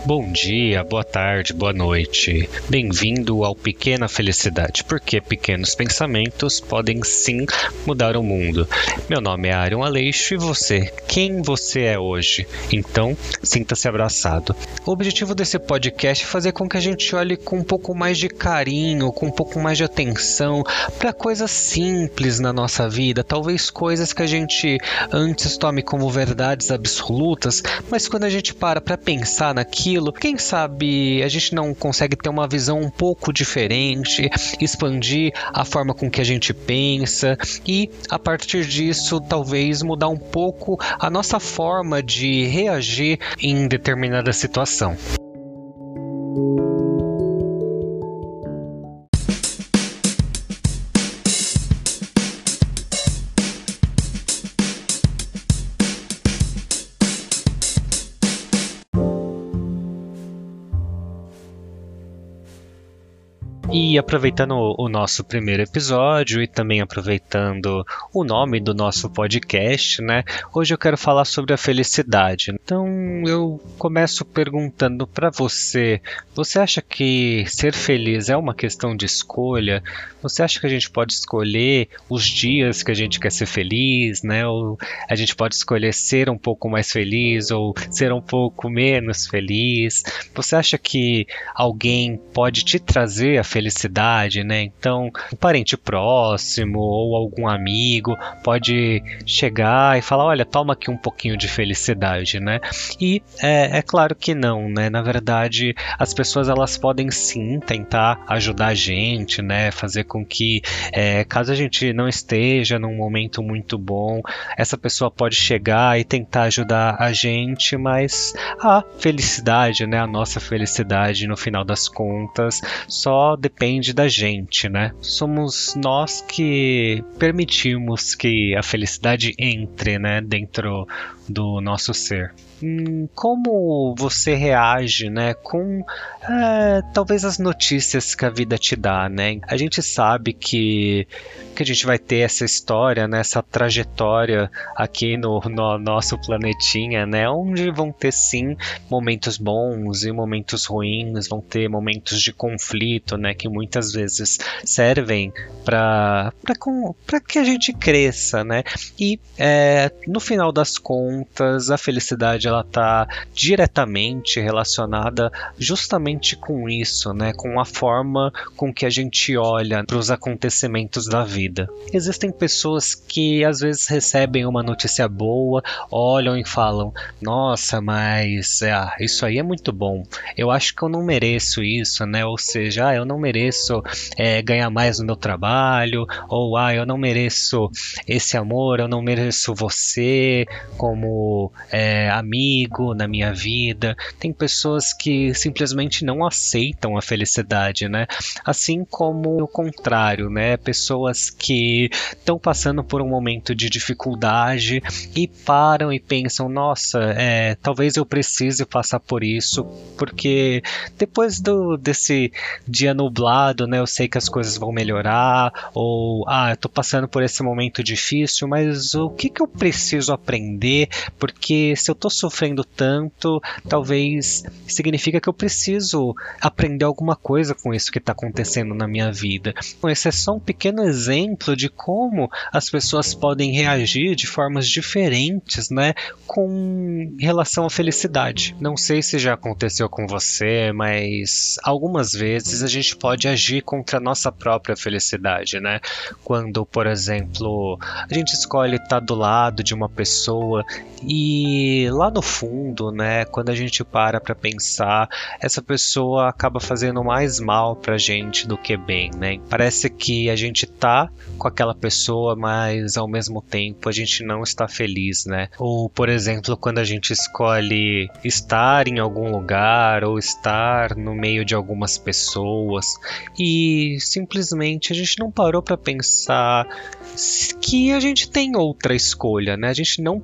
Bom dia, boa tarde, boa noite. Bem-vindo ao Pequena Felicidade, porque pequenos pensamentos podem sim mudar o mundo. Meu nome é Aaron Aleixo e você, quem você é hoje? Então, sinta-se abraçado. O objetivo desse podcast é fazer com que a gente olhe com um pouco mais de carinho, com um pouco mais de atenção para coisas simples na nossa vida, talvez coisas que a gente antes tome como verdades absolutas, mas quando a gente para para pensar naquilo, aquilo. Quem sabe a gente não consegue ter uma visão um pouco diferente, expandir a forma com que a gente pensa e a partir disso talvez mudar um pouco a nossa forma de reagir em determinada situação. E aproveitando o nosso primeiro episódio e também aproveitando o nome do nosso podcast, né? Hoje eu quero falar sobre a felicidade. Então eu começo perguntando para você: você acha que ser feliz é uma questão de escolha? Você acha que a gente pode escolher os dias que a gente quer ser feliz, né? Ou a gente pode escolher ser um pouco mais feliz ou ser um pouco menos feliz? Você acha que alguém pode te trazer a felicidade? Felicidade, né? Então, um parente próximo ou algum amigo pode chegar e falar: olha, toma aqui um pouquinho de felicidade, né? E é, é claro que não, né? Na verdade, as pessoas elas podem sim tentar ajudar a gente, né? Fazer com que, é, caso a gente não esteja num momento muito bom, essa pessoa pode chegar e tentar ajudar a gente, mas a felicidade, né? A nossa felicidade, no final das contas, só depende da gente, né? Somos nós que permitimos que a felicidade entre, né, dentro do nosso ser. Hum, como você reage, né, com é, talvez as notícias que a vida te dá, né? A gente sabe que, que a gente vai ter essa história, né, essa trajetória aqui no, no nosso planetinha, né, onde vão ter sim momentos bons e momentos ruins, vão ter momentos de conflito, né, que muitas vezes servem para para que a gente cresça, né? E é, no final das contas, a felicidade ela está diretamente relacionada justamente com isso, né? Com a forma com que a gente olha para os acontecimentos da vida. Existem pessoas que às vezes recebem uma notícia boa, olham e falam: Nossa, mas é, isso aí é muito bom. Eu acho que eu não mereço isso, né? Ou seja, ah, eu não mereço é, ganhar mais no meu trabalho, ou ah, eu não mereço esse amor, eu não mereço você como é, amigo na minha vida. Tem pessoas que simplesmente não aceitam a felicidade, né? Assim como o contrário, né? Pessoas que estão passando por um momento de dificuldade e param e pensam: nossa, é, talvez eu precise passar por isso, porque depois do, desse dia nublado, né? Eu sei que as coisas vão melhorar, ou ah, eu tô passando por esse momento difícil, mas o que, que eu preciso aprender? Porque se eu tô sofrendo tanto, talvez significa que eu preciso aprender alguma coisa com isso que está acontecendo na minha vida. Esse é só um pequeno exemplo de como as pessoas podem reagir de formas diferentes, né, com relação à felicidade. Não sei se já aconteceu com você, mas algumas vezes a gente pode agir contra a nossa própria felicidade, né? Quando, por exemplo, a gente escolhe estar do lado de uma pessoa e lá no fundo, né, quando a gente para para pensar, essa pessoa acaba fazendo mais mal pra gente do que bem, né? Parece que a gente tá com aquela pessoa, mas ao mesmo tempo a gente não está feliz, né? Ou, por exemplo, quando a gente escolhe estar em algum lugar ou estar no meio de algumas pessoas e simplesmente a gente não parou para pensar que a gente tem outra escolha, né? A gente não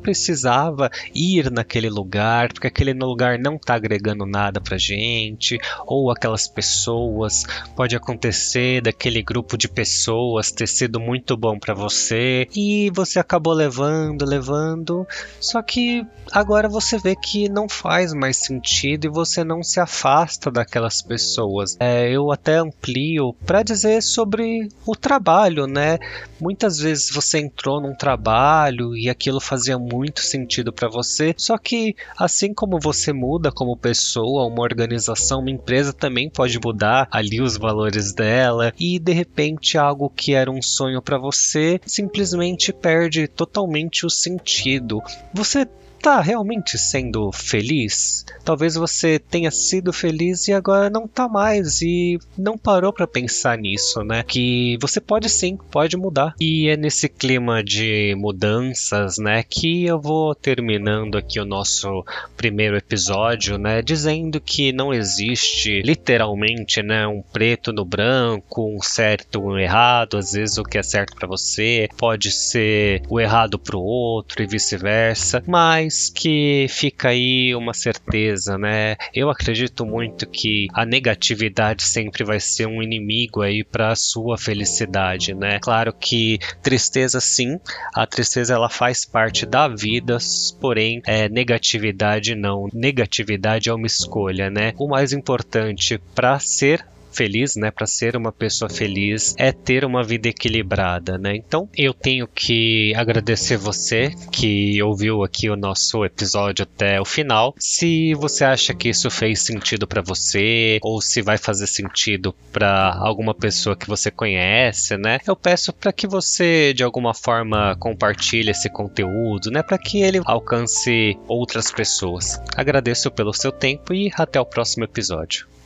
precisava ir naquele lugar, porque aquele lugar não tá agregando nada pra gente, ou aquelas pessoas, pode acontecer daquele grupo de pessoas ter sido muito bom para você e você acabou levando, levando, só que agora você vê que não faz mais sentido e você não se afasta daquelas pessoas. É, eu até amplio para dizer sobre o trabalho, né? Muitas vezes você entrou num trabalho e aquilo fazia muito sentido para você, só que assim como você muda como pessoa, uma organização, uma empresa também pode mudar ali os valores dela e de repente algo que era um sonho para você simplesmente perde totalmente o sentido. Você tá realmente sendo feliz? Talvez você tenha sido feliz e agora não tá mais e não parou para pensar nisso, né? Que você pode sim, pode mudar. E é nesse clima de mudanças, né, que eu vou terminando aqui o nosso primeiro episódio, né, dizendo que não existe literalmente, né, um preto no branco, um certo um errado, às vezes o que é certo para você pode ser o errado para o outro e vice-versa, mas mas que fica aí uma certeza, né? Eu acredito muito que a negatividade sempre vai ser um inimigo aí para a sua felicidade, né? Claro que tristeza sim, a tristeza ela faz parte da vida, porém é, negatividade não. Negatividade é uma escolha, né? O mais importante para ser feliz, né, para ser uma pessoa feliz, é ter uma vida equilibrada, né? Então, eu tenho que agradecer você que ouviu aqui o nosso episódio até o final. Se você acha que isso fez sentido para você ou se vai fazer sentido para alguma pessoa que você conhece, né? Eu peço para que você de alguma forma compartilhe esse conteúdo, né, para que ele alcance outras pessoas. Agradeço pelo seu tempo e até o próximo episódio.